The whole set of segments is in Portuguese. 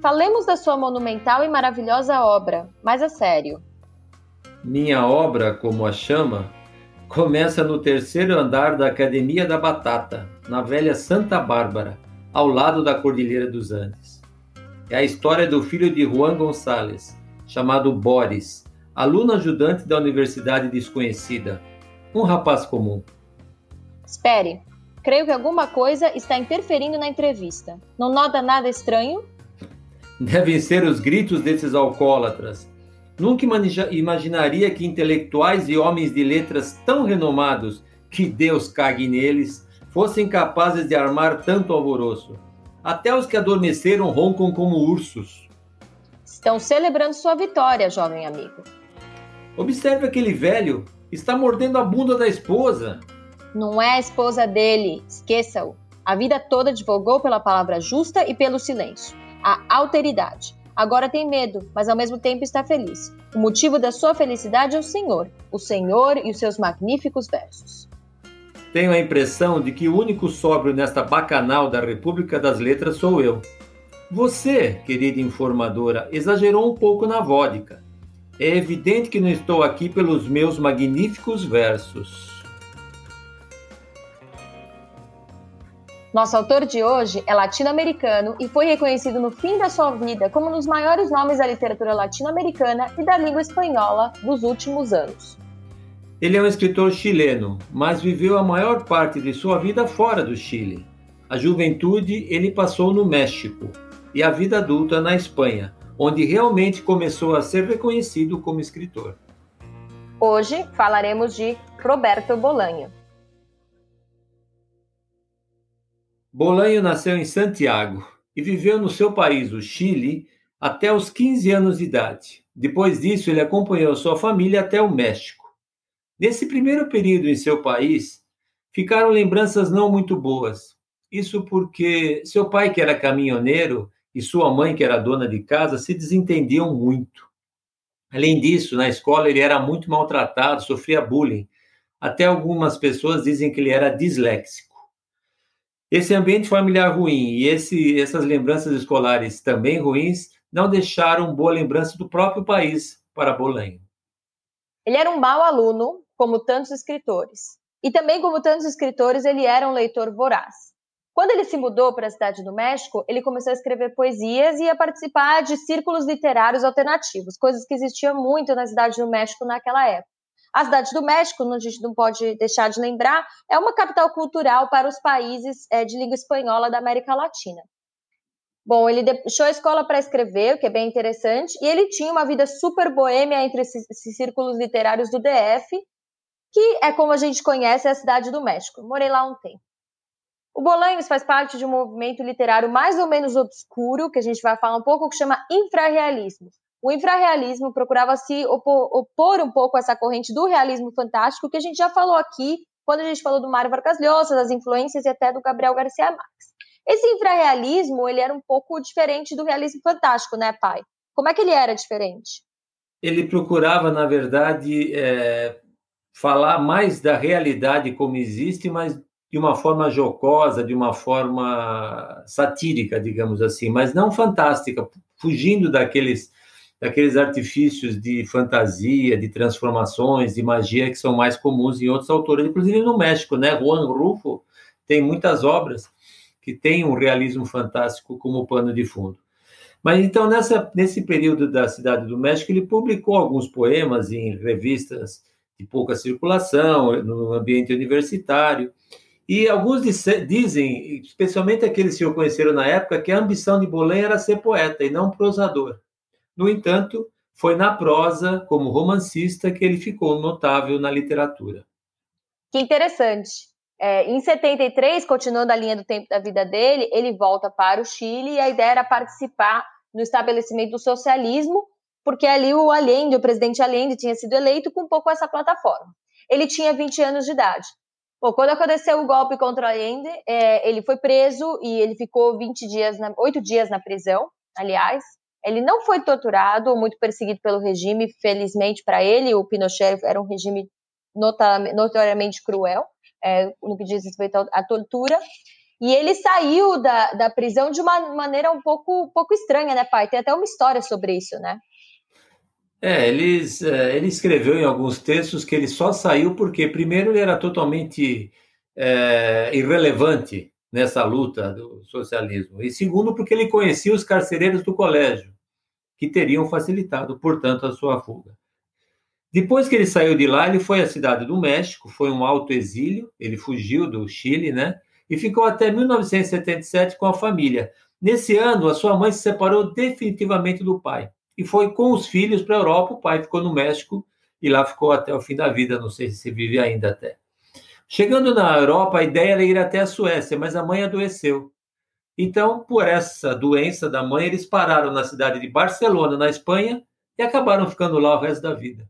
Falemos da sua monumental e maravilhosa obra, mais a sério. Minha obra, como a chama, começa no terceiro andar da Academia da Batata, na velha Santa Bárbara, ao lado da Cordilheira dos Andes. É a história do filho de Juan Gonçalves, chamado Boris, aluno ajudante da Universidade Desconhecida, um rapaz comum. Espere, creio que alguma coisa está interferindo na entrevista. Não nota nada estranho? Devem ser os gritos desses alcoólatras. Nunca imaginaria que intelectuais e homens de letras tão renomados, que Deus cague neles, fossem capazes de armar tanto alvoroço. Até os que adormeceram roncam como ursos. Estão celebrando sua vitória, jovem amigo. Observe aquele velho. Está mordendo a bunda da esposa. Não é a esposa dele. Esqueça-o. A vida toda advogou pela palavra justa e pelo silêncio. A alteridade. Agora tem medo, mas ao mesmo tempo está feliz. O motivo da sua felicidade é o Senhor, o Senhor e os seus magníficos versos. Tenho a impressão de que o único sóbrio nesta bacanal da República das Letras sou eu. Você, querida informadora, exagerou um pouco na vodka. É evidente que não estou aqui pelos meus magníficos versos. Nosso autor de hoje é latino-americano e foi reconhecido no fim da sua vida como um dos maiores nomes da literatura latino-americana e da língua espanhola dos últimos anos. Ele é um escritor chileno, mas viveu a maior parte de sua vida fora do Chile. A juventude ele passou no México e a vida adulta na Espanha, onde realmente começou a ser reconhecido como escritor. Hoje falaremos de Roberto Bolanho. Bolanho nasceu em Santiago e viveu no seu país, o Chile, até os 15 anos de idade. Depois disso, ele acompanhou sua família até o México. Nesse primeiro período em seu país, ficaram lembranças não muito boas. Isso porque seu pai, que era caminhoneiro, e sua mãe, que era dona de casa, se desentendiam muito. Além disso, na escola ele era muito maltratado, sofria bullying. Até algumas pessoas dizem que ele era disléxico. Esse ambiente familiar ruim e esse, essas lembranças escolares também ruins não deixaram boa lembrança do próprio país para Bolanho. Ele era um mau aluno, como tantos escritores. E também, como tantos escritores, ele era um leitor voraz. Quando ele se mudou para a cidade do México, ele começou a escrever poesias e a participar de círculos literários alternativos, coisas que existiam muito na cidade do México naquela época. A cidade do México, a gente não pode deixar de lembrar, é uma capital cultural para os países é, de língua espanhola da América Latina. Bom, ele deixou a escola para escrever, o que é bem interessante, e ele tinha uma vida super boêmia entre esses, esses círculos literários do DF, que é como a gente conhece a cidade do México. Morei lá um tempo. O Bolanhos faz parte de um movimento literário mais ou menos obscuro, que a gente vai falar um pouco, que chama infrarrealismo. O infrarrealismo procurava se opor, opor um pouco a essa corrente do realismo fantástico, que a gente já falou aqui, quando a gente falou do Mário Vargas Llosa, das influências e até do Gabriel Garcia Marques. Esse infrarrealismo, ele era um pouco diferente do realismo fantástico, né, pai? Como é que ele era diferente? Ele procurava, na verdade, é, falar mais da realidade como existe, mas de uma forma jocosa, de uma forma satírica, digamos assim, mas não fantástica, fugindo daqueles daqueles artifícios de fantasia, de transformações, de magia que são mais comuns em outros autores, inclusive no México, né? Juan Rufo tem muitas obras que têm um realismo fantástico como pano de fundo. Mas então nessa nesse período da Cidade do México ele publicou alguns poemas em revistas de pouca circulação no ambiente universitário. E alguns dizem, especialmente aqueles que o conheceram na época, que a ambição de Bolen era ser poeta e não prosador. No entanto, foi na prosa, como romancista, que ele ficou notável na literatura. Que interessante. É, em 73, continuando a linha do tempo da vida dele, ele volta para o Chile e a ideia era participar no estabelecimento do socialismo porque ali o Allende, o presidente Allende, tinha sido eleito com um pouco essa plataforma. Ele tinha 20 anos de idade. Bom, quando aconteceu o golpe contra o Allende, é, ele foi preso e ele ficou 20 dias, na, 8 dias na prisão, aliás. Ele não foi torturado ou muito perseguido pelo regime, felizmente para ele, o Pinochet era um regime notoriamente cruel, é, no que diz respeito à tortura. E ele saiu da, da prisão de uma maneira um pouco, um pouco estranha, né, pai? Tem até uma história sobre isso, né? É, eles, é, ele escreveu em alguns textos que ele só saiu porque, primeiro, ele era totalmente é, irrelevante nessa luta do socialismo, e segundo, porque ele conhecia os carcereiros do colégio, que teriam facilitado, portanto, a sua fuga. Depois que ele saiu de lá, ele foi à cidade do México, foi um alto exílio, ele fugiu do Chile, né? E ficou até 1977 com a família. Nesse ano, a sua mãe se separou definitivamente do pai e foi com os filhos para a Europa. O pai ficou no México e lá ficou até o fim da vida. Não sei se vive ainda até. Chegando na Europa, a ideia era ir até a Suécia, mas a mãe adoeceu. Então, por essa doença da mãe, eles pararam na cidade de Barcelona, na Espanha, e acabaram ficando lá o resto da vida.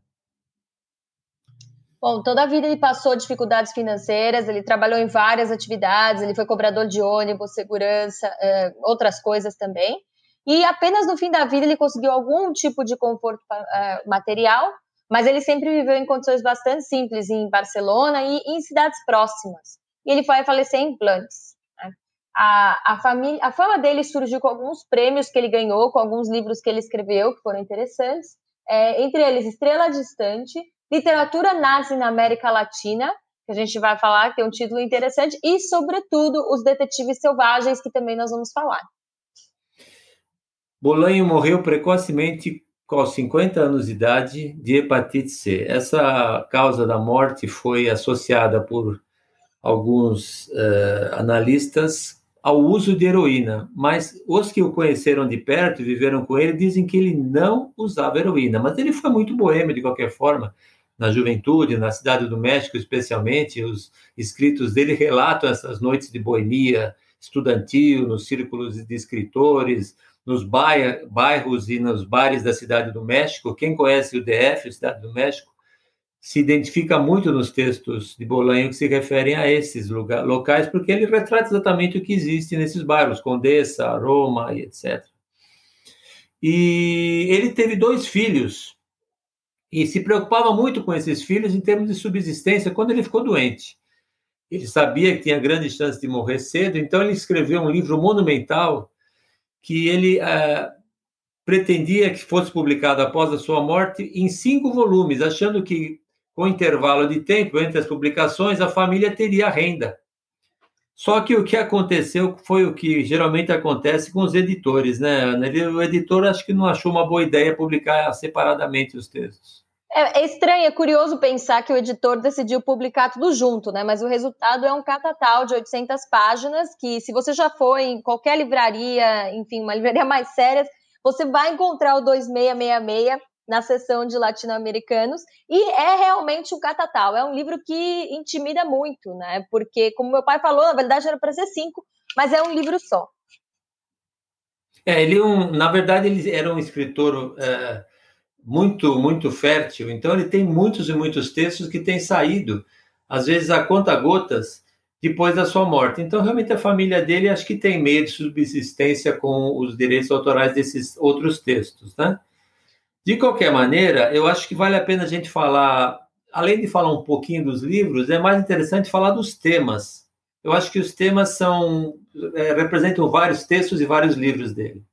Bom, toda a vida ele passou dificuldades financeiras, ele trabalhou em várias atividades, ele foi cobrador de ônibus, segurança, é, outras coisas também. E apenas no fim da vida ele conseguiu algum tipo de conforto é, material, mas ele sempre viveu em condições bastante simples em Barcelona e em cidades próximas. E ele foi falecer em Plantes. Né? A, a, família, a fama dele surgiu com alguns prêmios que ele ganhou, com alguns livros que ele escreveu, que foram interessantes. É, entre eles, Estrela Distante, Literatura Nazi na América Latina, que a gente vai falar, que tem um título interessante, e, sobretudo, Os Detetives Selvagens, que também nós vamos falar. Bolanho morreu precocemente aos 50 anos de idade de hepatite C. Essa causa da morte foi associada por alguns uh, analistas ao uso de heroína, mas os que o conheceram de perto e viveram com ele dizem que ele não usava heroína, mas ele foi muito boêmio de qualquer forma na juventude, na cidade do México especialmente, os escritos dele relatam essas noites de boemia estudantil, nos círculos de escritores, nos bairros e nos bares da cidade do México. Quem conhece o DF, cidade do México, se identifica muito nos textos de Bolanho que se referem a esses lugar, locais, porque ele retrata exatamente o que existe nesses bairros, Condessa, Roma e etc. E ele teve dois filhos, e se preocupava muito com esses filhos em termos de subsistência quando ele ficou doente. Ele sabia que tinha grande chance de morrer cedo, então ele escreveu um livro monumental que ele uh, pretendia que fosse publicado após a sua morte em cinco volumes, achando que com intervalo de tempo entre as publicações a família teria renda. Só que o que aconteceu foi o que geralmente acontece com os editores, né? O editor acho que não achou uma boa ideia publicar separadamente os textos. É, é, estranho, é curioso pensar que o editor decidiu publicar tudo junto, né? Mas o resultado é um catatal de 800 páginas que, se você já foi em qualquer livraria, enfim, uma livraria mais séria, você vai encontrar o 2666 na seção de latino-americanos e é realmente um catatal. É um livro que intimida muito, né? Porque, como meu pai falou, na verdade era para ser cinco, mas é um livro só. É, ele, um, na verdade, ele era um escritor. Uh muito, muito fértil. Então, ele tem muitos e muitos textos que têm saído, às vezes a conta gotas, depois da sua morte. Então, realmente, a família dele acho que tem meio de subsistência com os direitos autorais desses outros textos, né? De qualquer maneira, eu acho que vale a pena a gente falar, além de falar um pouquinho dos livros, é mais interessante falar dos temas. Eu acho que os temas são é, representam vários textos e vários livros dele.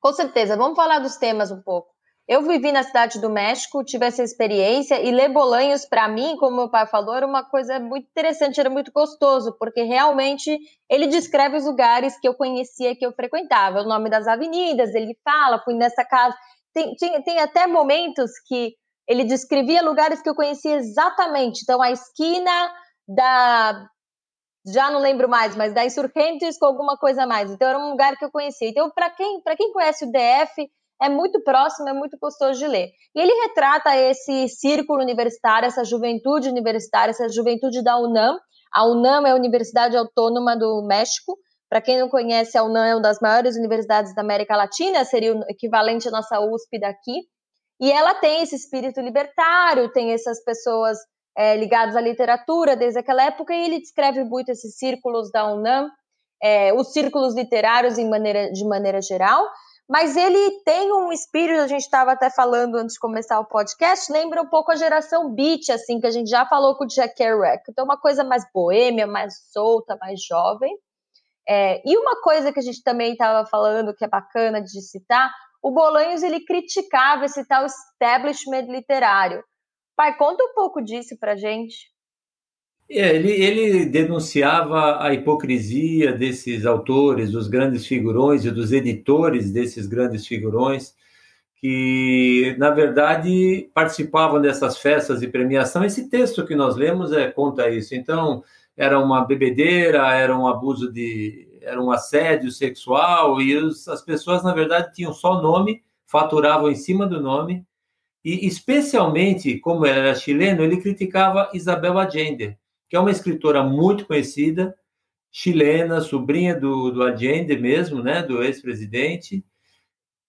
Com certeza. Vamos falar dos temas um pouco. Eu vivi na cidade do México, tive essa experiência e ler Bolanhos para mim, como meu pai falou, era uma coisa muito interessante, era muito gostoso, porque realmente ele descreve os lugares que eu conhecia, que eu frequentava, o nome das avenidas, ele fala, fui nessa casa. Tem, tem, tem até momentos que ele descrevia lugares que eu conhecia exatamente. Então, a esquina da. Já não lembro mais, mas da Insurgentes com alguma coisa mais. Então, era um lugar que eu conhecia. Então, para quem, quem conhece o DF é muito próximo, é muito gostoso de ler. E ele retrata esse círculo universitário, essa juventude universitária, essa juventude da UNAM. A UNAM é a Universidade Autônoma do México. Para quem não conhece, a UNAM é uma das maiores universidades da América Latina, seria o equivalente à nossa USP daqui. E ela tem esse espírito libertário, tem essas pessoas é, ligadas à literatura desde aquela época, e ele descreve muito esses círculos da UNAM, é, os círculos literários maneira, de maneira geral, mas ele tem um espírito, a gente estava até falando antes de começar o podcast, lembra um pouco a geração beat, assim, que a gente já falou com o Jack Kerouac. Então, uma coisa mais boêmia, mais solta, mais jovem. É, e uma coisa que a gente também estava falando que é bacana de citar, o Bolanhos ele criticava esse tal establishment literário. Pai, conta um pouco disso para gente. É, ele, ele denunciava a hipocrisia desses autores, dos grandes figurões e dos editores desses grandes figurões, que, na verdade, participavam dessas festas de premiação. Esse texto que nós lemos é, conta isso. Então, era uma bebedeira, era um abuso de. era um assédio sexual, e os, as pessoas, na verdade, tinham só nome, faturavam em cima do nome, e, especialmente, como ele era chileno, ele criticava Isabel Allende que é uma escritora muito conhecida, chilena, sobrinha do, do Allende mesmo, né, do ex-presidente,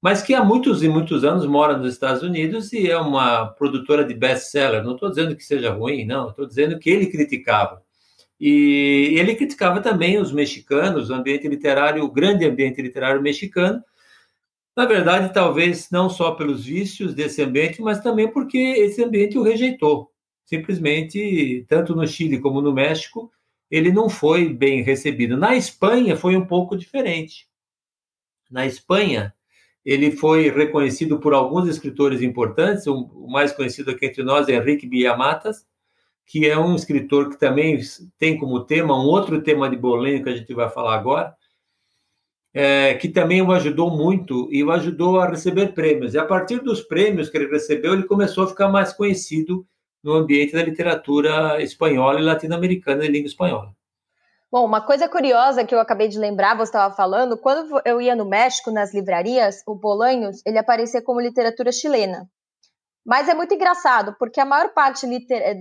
mas que há muitos e muitos anos mora nos Estados Unidos e é uma produtora de best-seller. Não estou dizendo que seja ruim, não, estou dizendo que ele criticava. E ele criticava também os mexicanos, o ambiente literário, o grande ambiente literário mexicano. Na verdade, talvez não só pelos vícios desse ambiente, mas também porque esse ambiente o rejeitou simplesmente, tanto no Chile como no México, ele não foi bem recebido. Na Espanha foi um pouco diferente. Na Espanha, ele foi reconhecido por alguns escritores importantes, o mais conhecido aqui entre nós é Henrique Villamatas, que é um escritor que também tem como tema um outro tema de Bolenho que a gente vai falar agora, é, que também o ajudou muito e o ajudou a receber prêmios. E a partir dos prêmios que ele recebeu, ele começou a ficar mais conhecido no ambiente da literatura espanhola e latino-americana em língua espanhola. Bom, uma coisa curiosa que eu acabei de lembrar, você estava falando, quando eu ia no México, nas livrarias, o Bolanhos, ele aparecia como literatura chilena. Mas é muito engraçado, porque a maior parte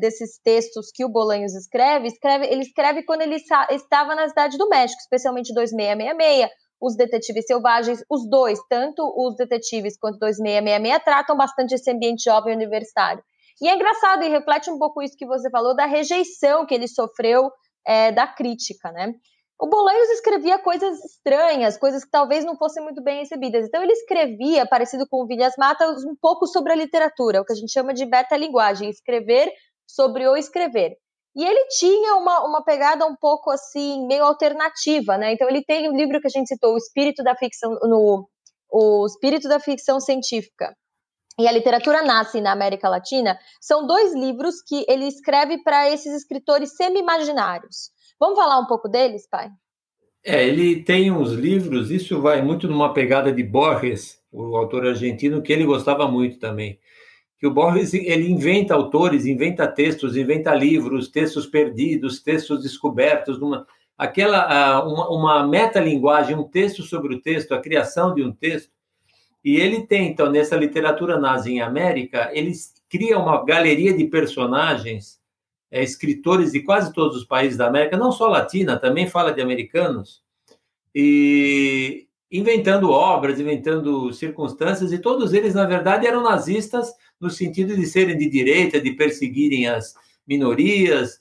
desses textos que o Bolanhos escreve, escreve, ele escreve quando ele estava na cidade do México, especialmente 2666, os Detetives Selvagens, os dois, tanto os Detetives quanto 2666, tratam bastante esse ambiente jovem universitário. E é engraçado e reflete um pouco isso que você falou da rejeição que ele sofreu é, da crítica, né? O Bolanhos escrevia coisas estranhas, coisas que talvez não fossem muito bem recebidas. Então ele escrevia, parecido com o Vilhas Matas, um pouco sobre a literatura, o que a gente chama de beta-linguagem, escrever sobre o escrever. E ele tinha uma, uma pegada um pouco assim, meio alternativa, né? Então ele tem um livro que a gente citou, O Espírito da Ficção, no O Espírito da Ficção Científica, e a literatura nasce na América Latina, são dois livros que ele escreve para esses escritores semi-imaginários. Vamos falar um pouco deles, pai? É, ele tem uns livros, isso vai muito numa pegada de Borges, o autor argentino, que ele gostava muito também. Que o Borges ele inventa autores, inventa textos, inventa livros, textos perdidos, textos descobertos, numa, aquela uma, uma metalinguagem, um texto sobre o texto, a criação de um texto e ele tem, então, nessa literatura nazi em América, ele cria uma galeria de personagens, é, escritores de quase todos os países da América, não só latina, também fala de americanos, e inventando obras, inventando circunstâncias, e todos eles, na verdade, eram nazistas no sentido de serem de direita, de perseguirem as minorias,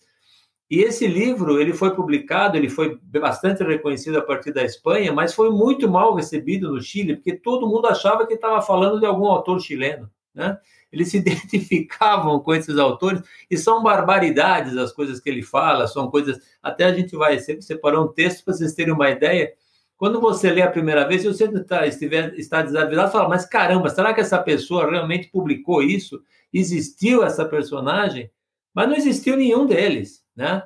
e esse livro, ele foi publicado, ele foi bastante reconhecido a partir da Espanha, mas foi muito mal recebido no Chile, porque todo mundo achava que estava falando de algum autor chileno, né? Eles se identificavam com esses autores e são barbaridades as coisas que ele fala, são coisas. Até a gente vai separar um texto para vocês terem uma ideia. Quando você lê a primeira vez, se você está, estiver, está desavisado, fala, mas caramba, será que essa pessoa realmente publicou isso? Existiu essa personagem? Mas não existiu nenhum deles né?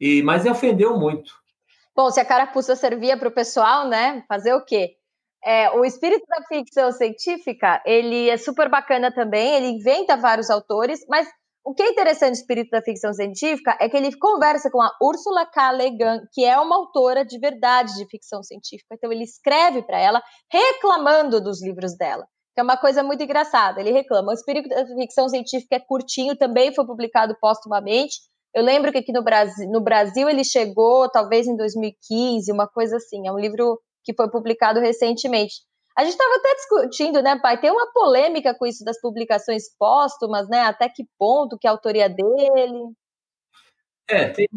E, mas ofendeu muito. Bom, se a carapuça servia para o pessoal, né? Fazer o quê? É, o espírito da ficção científica, ele é super bacana também, ele inventa vários autores, mas o que é interessante do espírito da ficção científica é que ele conversa com a Ursula K. Le Guin, que é uma autora de verdade de ficção científica. Então ele escreve para ela reclamando dos livros dela, que é uma coisa muito engraçada. Ele reclama. O espírito da ficção científica é curtinho, também foi publicado póstumamente, eu lembro que aqui no Brasil, no Brasil ele chegou talvez em 2015, uma coisa assim. É um livro que foi publicado recentemente. A gente estava até discutindo, né, pai? Tem uma polêmica com isso das publicações póstumas, né? Até que ponto que é autoria dele? É, tem,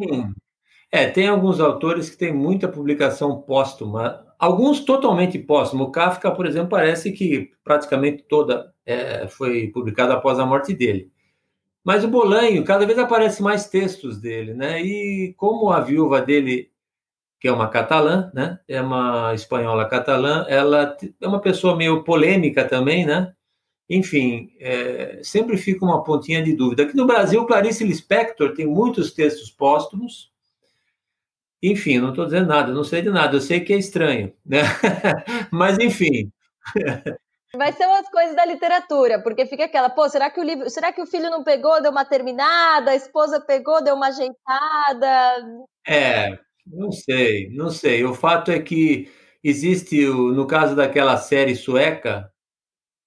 é, tem alguns autores que têm muita publicação póstuma, alguns totalmente póstumo. O Kafka, por exemplo, parece que praticamente toda é, foi publicada após a morte dele. Mas o Bolanho, cada vez aparece mais textos dele, né? E como a viúva dele que é uma catalã, né? É uma espanhola catalã. Ela é uma pessoa meio polêmica também, né? Enfim, é, sempre fica uma pontinha de dúvida. Aqui no Brasil, Clarice Lispector tem muitos textos póstumos. Enfim, não estou dizendo nada, não sei de nada. Eu sei que é estranho, né? Mas enfim. Vai ser umas coisas da literatura, porque fica aquela, pô, será que o livro, será que o filho não pegou, deu uma terminada, a esposa pegou, deu uma ajeitada? É, não sei, não sei. O fato é que existe, no caso daquela série sueca,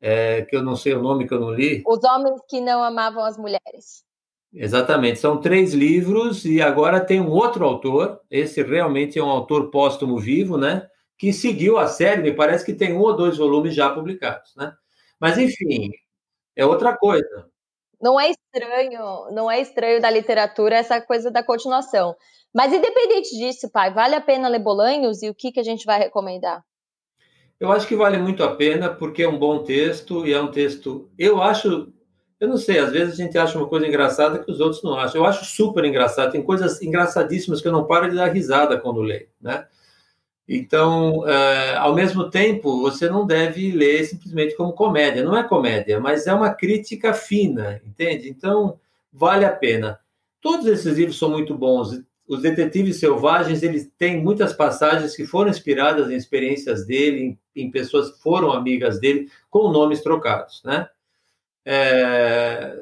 é, que eu não sei o nome que eu não li. Os homens que não amavam as mulheres. Exatamente, são três livros e agora tem um outro autor. Esse realmente é um autor póstumo vivo, né? Que seguiu a série, me parece que tem um ou dois volumes já publicados, né? Mas, enfim, é outra coisa. Não é estranho, não é estranho da literatura essa coisa da continuação. Mas, independente disso, pai, vale a pena ler Bolanhos e o que, que a gente vai recomendar? Eu acho que vale muito a pena, porque é um bom texto e é um texto. Eu acho. Eu não sei, às vezes a gente acha uma coisa engraçada que os outros não acham. Eu acho super engraçado. Tem coisas engraçadíssimas que eu não paro de dar risada quando leio, né? Então, é, ao mesmo tempo, você não deve ler simplesmente como comédia. Não é comédia, mas é uma crítica fina, entende? Então, vale a pena. Todos esses livros são muito bons. Os Detetives Selvagens, eles têm muitas passagens que foram inspiradas em experiências dele, em, em pessoas que foram amigas dele, com nomes trocados, né? É,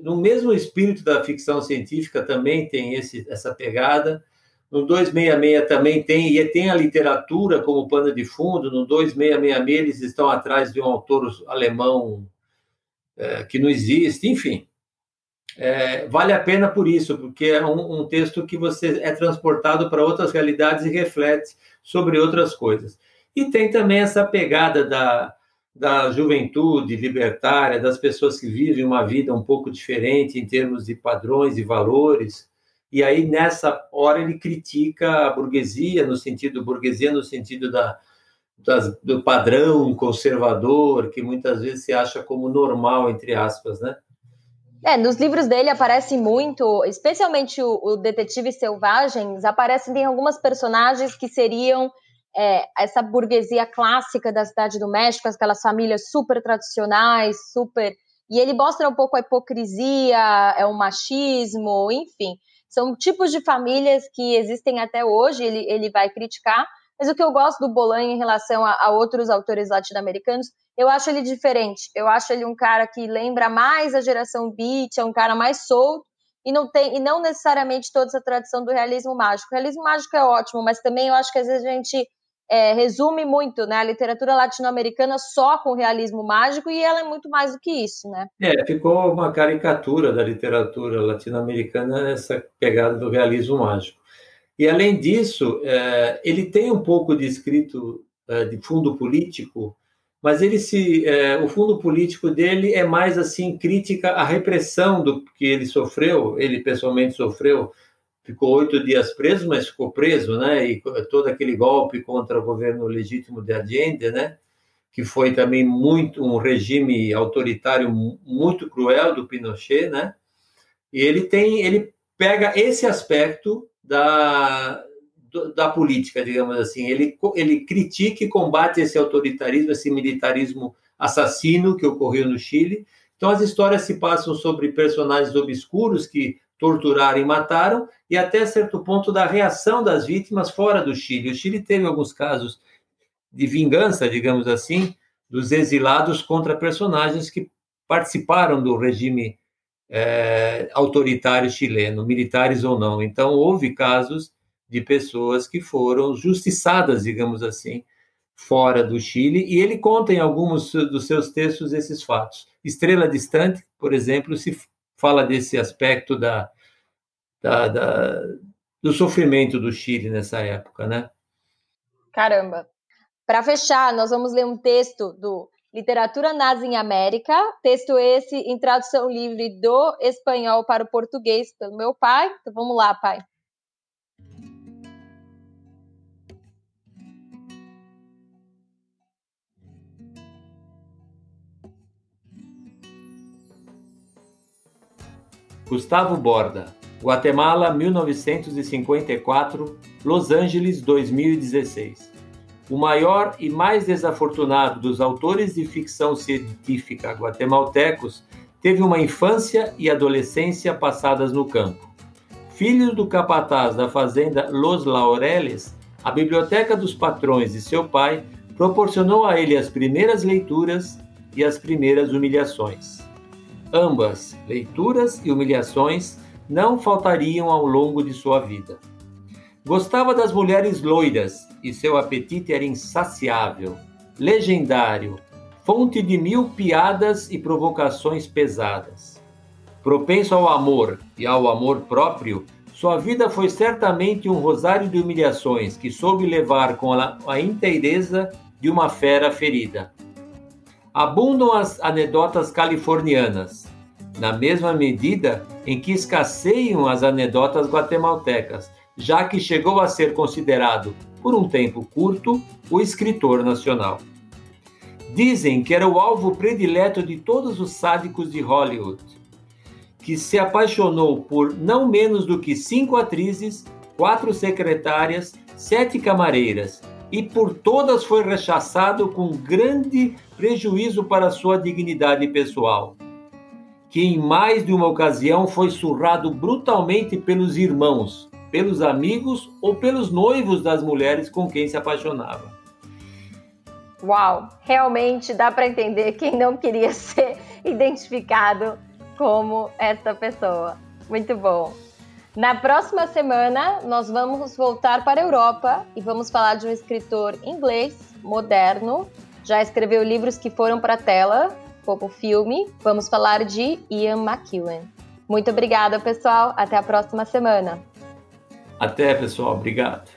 no mesmo espírito da ficção científica também tem esse, essa pegada. No 266 também tem, e tem a literatura como pano de fundo. No 2666 eles estão atrás de um autor alemão é, que não existe, enfim. É, vale a pena por isso, porque é um, um texto que você é transportado para outras realidades e reflete sobre outras coisas. E tem também essa pegada da, da juventude libertária, das pessoas que vivem uma vida um pouco diferente em termos de padrões e valores, e aí nessa hora ele critica a burguesia no sentido burguesia no sentido da das, do padrão conservador que muitas vezes se acha como normal entre aspas, né? É, nos livros dele aparece muito, especialmente o, o Detetive Selvagens, aparecem algumas personagens que seriam é, essa burguesia clássica da cidade do México, aquelas famílias super tradicionais, super. E ele mostra um pouco a hipocrisia, é o machismo, enfim. São tipos de famílias que existem até hoje, ele, ele vai criticar, mas o que eu gosto do Bolanho em relação a, a outros autores latino-americanos, eu acho ele diferente. Eu acho ele um cara que lembra mais a geração beat, é um cara mais solto, e não tem e não necessariamente toda essa tradição do realismo mágico. O realismo mágico é ótimo, mas também eu acho que às vezes a gente é, resume muito né, a literatura latino-americana só com realismo mágico e ela é muito mais do que isso, né? É, ficou uma caricatura da literatura latino-americana essa pegada do realismo mágico. E além disso, é, ele tem um pouco de escrito é, de fundo político, mas ele se, é, o fundo político dele é mais assim crítica à repressão do que ele sofreu, ele pessoalmente sofreu ficou oito dias preso, mas ficou preso, né? E todo aquele golpe contra o governo legítimo de Allende, né? Que foi também muito um regime autoritário muito cruel do Pinochet, né? E ele tem, ele pega esse aspecto da da política, digamos assim. Ele ele critica e combate esse autoritarismo, esse militarismo assassino que ocorreu no Chile. Então as histórias se passam sobre personagens obscuros que torturaram e mataram, e até certo ponto da reação das vítimas fora do Chile. O Chile teve alguns casos de vingança, digamos assim, dos exilados contra personagens que participaram do regime é, autoritário chileno, militares ou não. Então, houve casos de pessoas que foram justiçadas, digamos assim, fora do Chile, e ele conta em alguns dos seus textos esses fatos. Estrela Distante, por exemplo, se fala desse aspecto da, da, da, do sofrimento do Chile nessa época, né? Caramba. Para fechar, nós vamos ler um texto do Literatura Nazi em América, texto esse em tradução livre do espanhol para o português pelo meu pai. Então vamos lá, pai. Gustavo Borda, Guatemala, 1954, Los Angeles, 2016. O maior e mais desafortunado dos autores de ficção científica guatemaltecos teve uma infância e adolescência passadas no campo. Filho do capataz da fazenda Los Laureles, a biblioteca dos patrões de seu pai proporcionou a ele as primeiras leituras e as primeiras humilhações. Ambas, leituras e humilhações, não faltariam ao longo de sua vida. Gostava das mulheres loiras e seu apetite era insaciável, legendário, fonte de mil piadas e provocações pesadas. Propenso ao amor e ao amor próprio, sua vida foi certamente um rosário de humilhações que soube levar com a, inteireza de uma fera ferida. Abundam as anedotas californianas, na mesma medida em que escasseiam as anedotas guatemaltecas, já que chegou a ser considerado, por um tempo curto, o escritor nacional. Dizem que era o alvo predileto de todos os sádicos de Hollywood, que se apaixonou por não menos do que cinco atrizes, quatro secretárias, sete camareiras, e por todas foi rechaçado com grande prejuízo para sua dignidade pessoal que em mais de uma ocasião foi surrado brutalmente pelos irmãos, pelos amigos ou pelos noivos das mulheres com quem se apaixonava. Uau, realmente dá para entender quem não queria ser identificado como essa pessoa. Muito bom. Na próxima semana, nós vamos voltar para a Europa e vamos falar de um escritor inglês moderno. Já escreveu livros que foram para a tela, como filme, vamos falar de Ian McEwan. Muito obrigada, pessoal. Até a próxima semana. Até, pessoal. Obrigado.